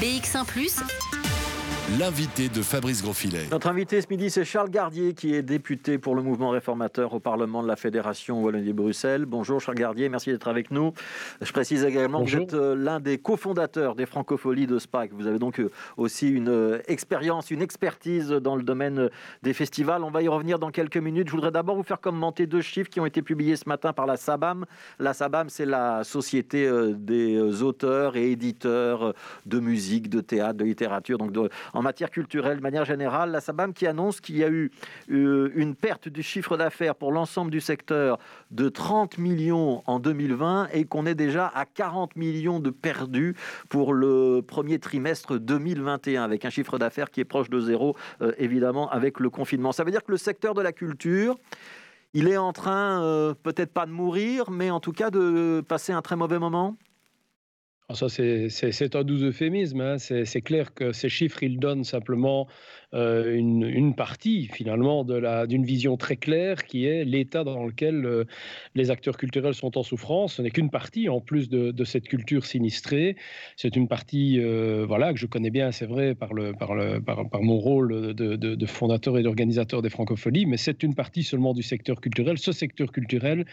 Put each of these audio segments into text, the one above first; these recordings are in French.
BX1 ⁇ L'invité de Fabrice Grosfilet. Notre invité ce midi, c'est Charles Gardier, qui est député pour le mouvement réformateur au Parlement de la Fédération Wallonie-Bruxelles. Bonjour Charles Gardier, merci d'être avec nous. Je précise également que vous êtes euh, l'un des cofondateurs des Francopholies de SPAC. Vous avez donc euh, aussi une euh, expérience, une expertise dans le domaine des festivals. On va y revenir dans quelques minutes. Je voudrais d'abord vous faire commenter deux chiffres qui ont été publiés ce matin par la SABAM. La SABAM, c'est la société des auteurs et éditeurs de musique, de théâtre, de littérature, donc de, en matière culturelle de manière générale. La SABAM qui annonce qu'il y a eu euh, une perte du chiffre d'affaires pour l'ensemble du secteur de 30 millions en 2020 et qu'on est déjà à 40 millions de perdus pour le premier trimestre 2021 avec un chiffre d'affaires qui est proche de zéro, euh, évidemment, avec le confinement. Ça veut dire que le secteur de la culture, il est en train, euh, peut-être pas de mourir, mais en tout cas de passer un très mauvais moment? Ça, c'est un doux euphémisme. Hein. C'est clair que ces chiffres, ils donnent simplement euh, une, partie, finalement, d'une vision très claire qui est l'état dans lequel euh, les acteurs culturels sont en souffrance. Ce n'est qu'une partie, en plus de, cette culture sinistrée. C'est une partie euh, voilà, que je connais bien, c'est vrai, par, le, par, le, par, mon rôle de, fondateur et d'organisateur des francopholies, mais c'est une partie seulement du secteur culturel. Ce secteur culturel,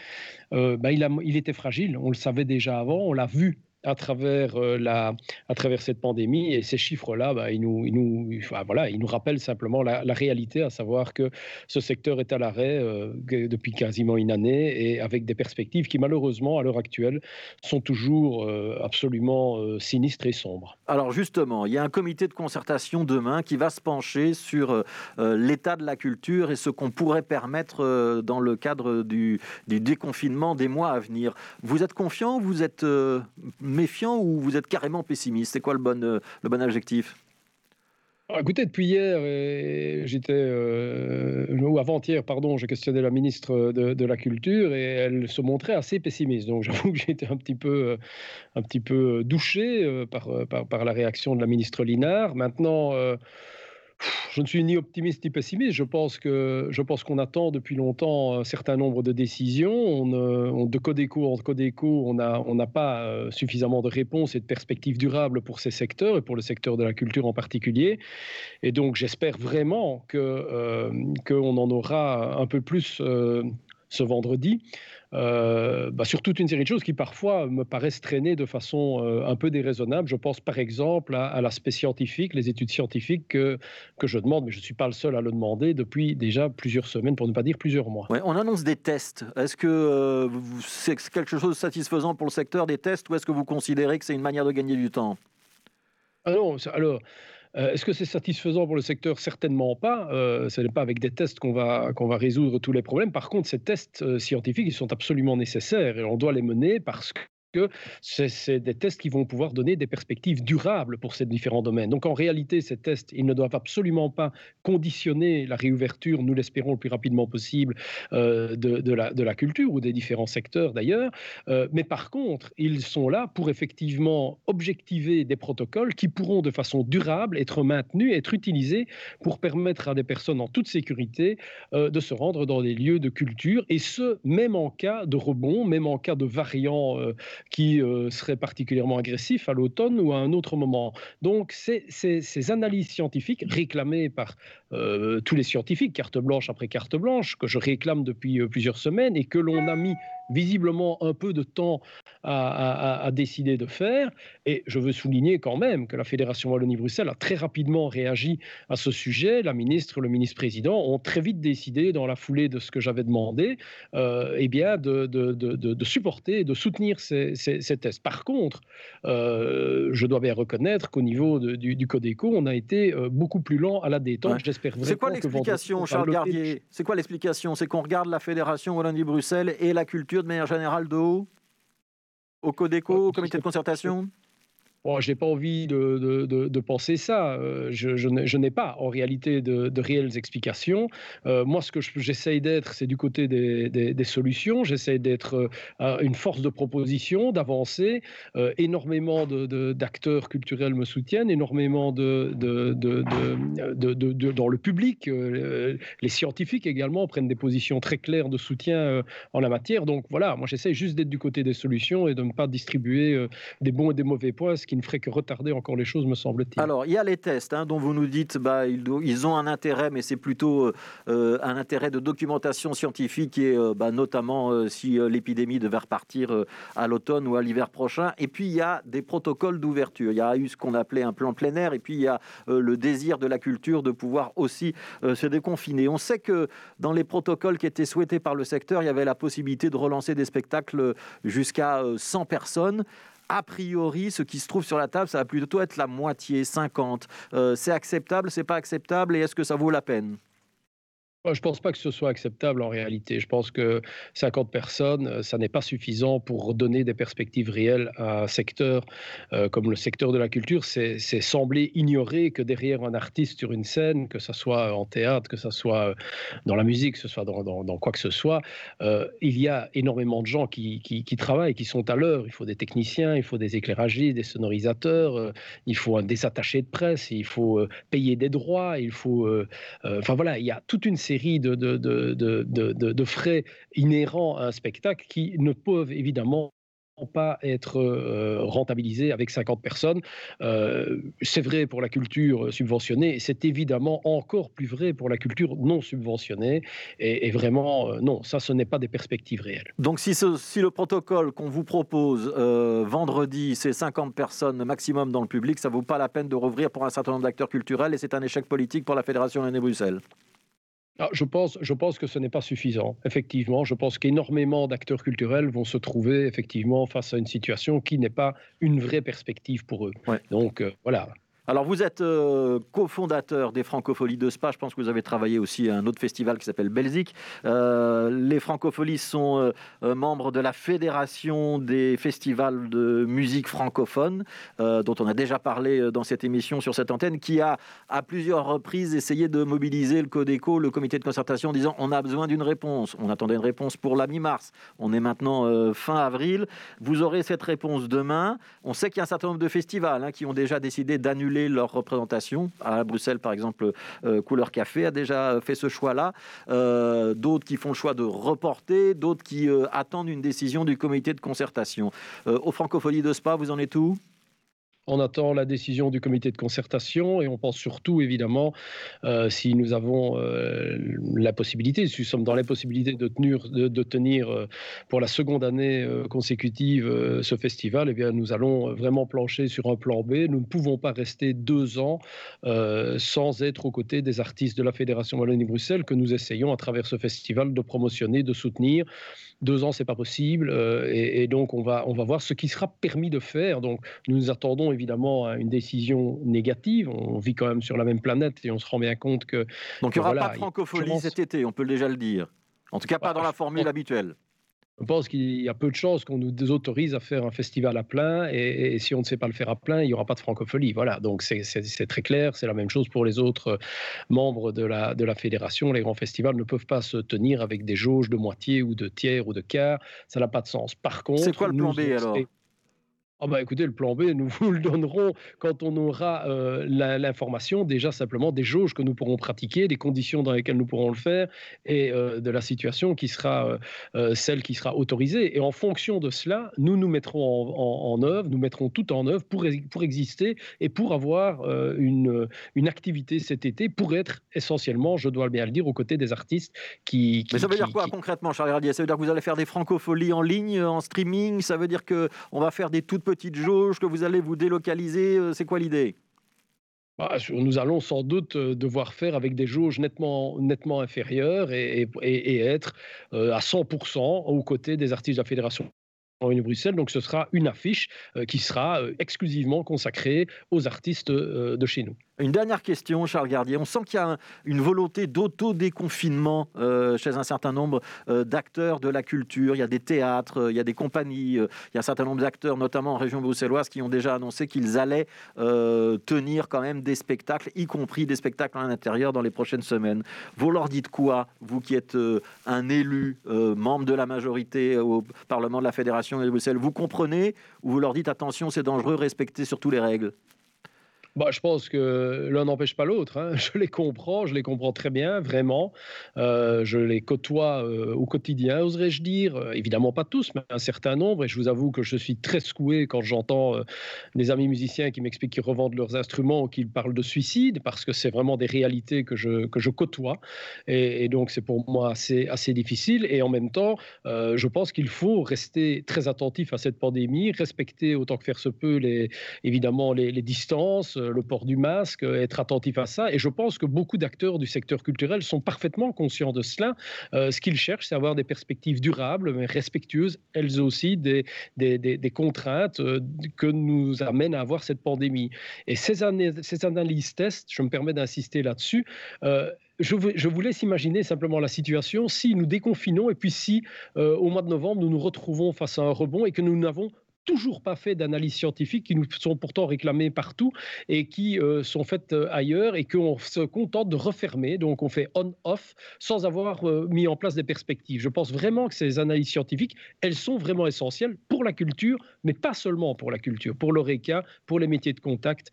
bah, il était fragile. On le savait déjà avant, on l'a vu à travers, euh, la, à travers cette pandémie. Et ces chiffres-là, bah, ils, nous, ils, nous, voilà, ils nous rappellent simplement la, réalité, à savoir que ce secteur est à l'arrêt euh, depuis quasiment une année et avec des perspectives qui, malheureusement, à l'heure actuelle, sont toujours euh, absolument sinistres et sombres. Alors justement, il y a un comité de concertation demain qui va se pencher sur l'état de la culture et ce qu'on pourrait permettre dans le cadre du, du, déconfinement des mois à venir. Vous êtes confiant Vous êtes méfiant ou vous êtes carrément pessimiste? C'est quoi le bon, euh, le bon adjectif? Ah, Écoutez, depuis hier, j'étais, euh, ou avant-hier, pardon, j'ai questionné la ministre de, la Culture et elle se montrait assez pessimiste. Donc j'avoue que j'étais un petit peu, euh, un petit peu douché par, par, la réaction de la ministre Linard. Maintenant, je ne suis ni optimiste ni pessimiste. Je pense que je pense qu'on attend depuis longtemps un certain nombre de décisions. On, de Codeco en Codeco, on n'a on n'a pas euh, suffisamment de réponses et de perspectives durables pour ces secteurs et pour le secteur de la culture en particulier. Et donc j'espère vraiment que euh, qu'on en aura un peu plus euh, ce vendredi. Euh, bah, sur toute une série de choses qui parfois me paraissent traîner de façon euh, un peu déraisonnable. Je pense par exemple à, l'aspect scientifique, les études scientifiques que, que je demande, mais je ne suis pas le seul à le demander depuis déjà plusieurs semaines, pour ne pas dire plusieurs mois. on annonce des tests. Est-ce que euh, c'est quelque chose de satisfaisant pour le secteur des tests ou est-ce que vous considérez que c'est une manière de gagner du temps? Ah non, alors euh, est-ce que c'est satisfaisant pour le secteur? Certainement pas. Euh, ce n'est pas avec des tests qu'on va, qu'on va résoudre tous les problèmes. Par contre, ces tests euh, scientifiques, ils sont absolument nécessaires et on doit les mener parce que que c'est des tests qui vont pouvoir donner des perspectives durables pour ces différents domaines. Donc en réalité, ces tests, ils ne doivent absolument pas conditionner la réouverture, nous l'espérons le plus rapidement possible, euh, de, la, culture ou des différents secteurs d'ailleurs. Euh, mais par contre, ils sont là pour effectivement objectiver des protocoles qui pourront de façon durable être maintenus, être utilisés pour permettre à des personnes en toute sécurité euh, de se rendre dans des lieux de culture, et ce, même en cas de rebond, même en cas de variants qui euh, serait particulièrement agressif à l'automne ou à un autre moment. Donc ces, ces, analyses scientifiques réclamées par euh, tous les scientifiques, carte blanche après carte blanche, que je réclame depuis euh, plusieurs semaines et que l'on a mis visiblement un peu de temps à, décider de faire. Et je veux souligner quand même que la Fédération Wallonie-Bruxelles a très rapidement réagi à ce sujet. La ministre, le ministre-président ont très vite décidé, dans la foulée de ce que j'avais demandé, euh, eh bien de, de, de, de, supporter de soutenir ces, ces, tests. Par contre, euh, je dois bien reconnaître qu'au niveau du, du, Codeco, on a été euh, beaucoup plus lent à la détente. J'espère vraiment C'est quoi l'explication, Charles Gardier? C'est quoi l'explication? C'est qu'on regarde la Fédération Wallonie-Bruxelles et la culture de manière générale de haut Au Codeco, au comité de concertation? Bon, je n'ai pas envie de, de, penser ça. Euh, je, je n'ai pas en réalité de, réelles explications. Euh, moi, ce que j'essaye d'être, c'est du côté des, des, solutions. J'essaye d'être euh, une force de proposition, d'avancer. énormément d'acteurs culturels me soutiennent, énormément de, dans le public. les scientifiques également prennent des positions très claires de soutien en la matière. Donc voilà, moi j'essaye juste d'être du côté des solutions et de ne pas distribuer des bons et des mauvais points, ce qui ne ferait que retarder encore les choses, me semble-t-il. Alors, il y a les tests hein, dont vous nous dites bah, ils, ont un intérêt, mais c'est plutôt euh, un intérêt de documentation scientifique et bah, notamment si l'épidémie devait repartir à l'automne ou à l'hiver prochain. Et puis, il y a des protocoles d'ouverture. Il y a eu ce qu'on appelait un plan plein air et puis il y a le désir de la culture de pouvoir aussi se déconfiner. On sait que dans les protocoles qui étaient souhaités par le secteur, il y avait la possibilité de relancer des spectacles jusqu'à 100 personnes a priori, ce qui se trouve sur la table, ça va plutôt être la moitié, 50. Euh, c'est acceptable, c'est pas acceptable, et est-ce que ça vaut la peine? Je pense pas que ce soit acceptable en réalité. Je pense que 50 personnes, euh, ça n'est pas suffisant pour donner des perspectives réelles à un secteur euh, comme le secteur de la culture. C'est sembler ignorer que derrière un artiste sur une scène, que ce soit en théâtre, que ce soit dans la musique, que ce soit dans, quoi que ce soit, euh, il y a énormément de gens qui, qui, travaillent, qui sont à l'heure. Il faut des techniciens, il faut des éclairagistes, des sonorisateurs, il faut un désattaché de presse, il faut payer des droits, il faut... enfin voilà, il y a toute une série de, frais inhérents à un spectacle qui ne peuvent évidemment pas être euh, rentabilisés avec 50 personnes. Euh, c'est vrai pour la culture subventionnée, c'est évidemment encore plus vrai pour la culture non subventionnée. Et, vraiment, euh, non, ça, ce n'est pas des perspectives réelles. Donc si, le protocole qu'on vous propose vendredi, c'est 50 personnes maximum dans le public, ça ne vaut pas la peine de rouvrir pour un certain nombre d'acteurs culturels et c'est un échec politique pour la Fédération Rennes-Bruxelles. Ah, je, pense, je pense que ce n'est pas suffisant. Effectivement, je pense qu'énormément d'acteurs culturels vont se trouver effectivement face à une situation qui n'est pas une vraie perspective pour eux. Donc euh, voilà, alors, vous êtes euh, cofondateur des Francopholies de Spa. Je pense que vous avez travaillé aussi à un autre festival qui s'appelle Belzic. Euh, les Francopholies sont euh, membres de la Fédération des festivals de musique francophone, dont on a déjà parlé dans cette émission sur cette antenne, qui a à plusieurs reprises essayé de mobiliser le Codeco, le comité de concertation, en disant on a besoin d'une réponse. On attendait une réponse pour la mi-mars. On est maintenant fin avril. Vous aurez cette réponse demain. On sait qu'il y a un certain nombre de festivals hein, qui ont déjà décidé d'annuler leur représentation. À Bruxelles, par exemple, euh, Couleur Café a déjà fait ce choix-là. Euh, d'autres qui font le choix de reporter, d'autres qui euh, attendent une décision du comité de concertation. au Francophonie de Spa, vous en êtes où? On attend la décision du comité de concertation et on pense surtout, évidemment, euh, si nous avons euh, la possibilité, si nous sommes dans la possibilité de tenir, euh, pour la seconde année consécutive ce festival, eh bien, nous allons vraiment plancher sur un plan B. Nous ne pouvons pas rester deux ans sans être aux côtés des artistes de la Fédération Wallonie-Bruxelles que nous essayons à travers ce festival de promotionner, de soutenir. Deux ans, c'est pas possible, et, et, donc on va, on va voir ce qui sera permis de faire. Donc nous attendons évidemment une décision négative. On vit quand même sur la même planète et on se rend bien compte que. Donc il n'y aura pas de francophonie cet été, on peut déjà le dire. En tout cas, pas dans la formule habituelle. Je pense qu'il y a peu de chances qu'on nous autorise à faire un festival à plein et, si on ne sait pas le faire à plein, il n'y aura pas de francophonie. Voilà, donc c'est très clair, c'est la même chose pour les autres membres de la, de la fédération. Les grands festivals ne peuvent pas se tenir avec des jauges de moitié ou de tiers ou de quart, ça n'a pas de sens. Par contre, c'est quoi le plan B alors? Ah bah écoutez, le plan B, nous vous le donnerons quand on aura euh, l'information, déjà simplement des jauges que nous pourrons pratiquer, des conditions dans lesquelles nous pourrons le faire et euh, de la situation qui sera euh, celle qui sera autorisée. Et en fonction de cela, nous nous mettrons en, œuvre, nous mettrons tout en œuvre pour, pour exister et pour avoir une, une activité cet été, pour être essentiellement, je dois bien le dire, aux côtés des artistes qui... Mais ça veut dire quoi concrètement, Charles Gardier? Ça veut dire que vous allez faire des francopholies en ligne, en streaming? Ça veut dire qu'on va faire des toutes petite jauge, que vous allez vous délocaliser euh, C'est quoi l'idée? Bah, nous allons sans doute euh, devoir faire avec des jauges nettement, nettement inférieures et, être euh, à 100% aux côtés des artistes de la Fédération en Bruxelles. Donc ce sera une affiche qui sera exclusivement consacrée aux artistes de chez nous. Une dernière question, Charles Gardier. On sent qu'il y a une volonté d'auto-déconfinement euh, chez un certain nombre euh, d'acteurs de la culture. Il y a des théâtres, euh, il y a des compagnies, il y a un certain nombre d'acteurs, notamment en région bruxelloise, qui ont déjà annoncé qu'ils allaient tenir quand même des spectacles, y compris des spectacles à l'intérieur dans les prochaines semaines. Vous leur dites quoi, vous qui êtes un élu, membre de la majorité au Parlement de la Fédération de Bruxelles Vous comprenez ou vous leur dites attention, c'est dangereux, respectez surtout les règles? Bah, Je pense que l'un n'empêche pas l'autre. Hein. Je les comprends, je les comprends très bien, vraiment. Euh, je les côtoie euh, au quotidien, oserais-je dire? Euh, évidemment pas tous, mais un certain nombre. Et je vous avoue que je suis très secoué quand j'entends des amis musiciens qui m'expliquent qu'ils revendent leurs instruments ou qu'ils parlent de suicide, parce que c'est vraiment des réalités que je, que je côtoie. Et, donc c'est pour moi assez, assez difficile. Et en même temps, je pense qu'il faut rester très attentif à cette pandémie, respecter autant que faire se peut les, évidemment les, les distances le port du masque, être attentif à ça. Et je pense que beaucoup d'acteurs du secteur culturel sont parfaitement conscients de cela. Euh, ce qu'ils cherchent, c'est avoir des perspectives durables, mais respectueuses, elles aussi, des, des, des, contraintes euh, que nous amène à avoir cette pandémie. Et ces, ces analyses tests, je me permets d'insister là-dessus, euh, je, je, vous laisse imaginer simplement la situation si nous déconfinons et puis si au mois de novembre nous nous retrouvons face à un rebond et que nous n'avons toujours pas fait d'analyses scientifiques qui nous sont pourtant réclamées partout et qui euh, sont faites euh, ailleurs et qu'on se contente de refermer. Donc on fait on-off sans avoir euh, mis en place des perspectives. Je pense vraiment que ces analyses scientifiques, elles sont vraiment essentielles pour la culture, mais pas seulement pour la culture, pour l'ORECA, pour les métiers de contact,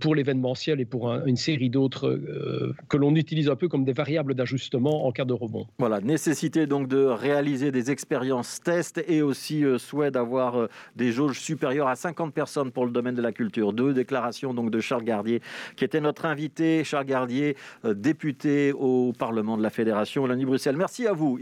pour l'événementiel et pour une série d'autres que l'on utilise un peu comme des variables d'ajustement en cas de rebond. Voilà, nécessité donc de réaliser des expériences tests et aussi souhait d'avoir des des jauges supérieures à 50 personnes pour le domaine de la culture. Deux déclarations donc de Charles Gardier, qui était notre invité. Charles Gardier, euh, député au Parlement de la Fédération Wallonie-Bruxelles. Merci à vous.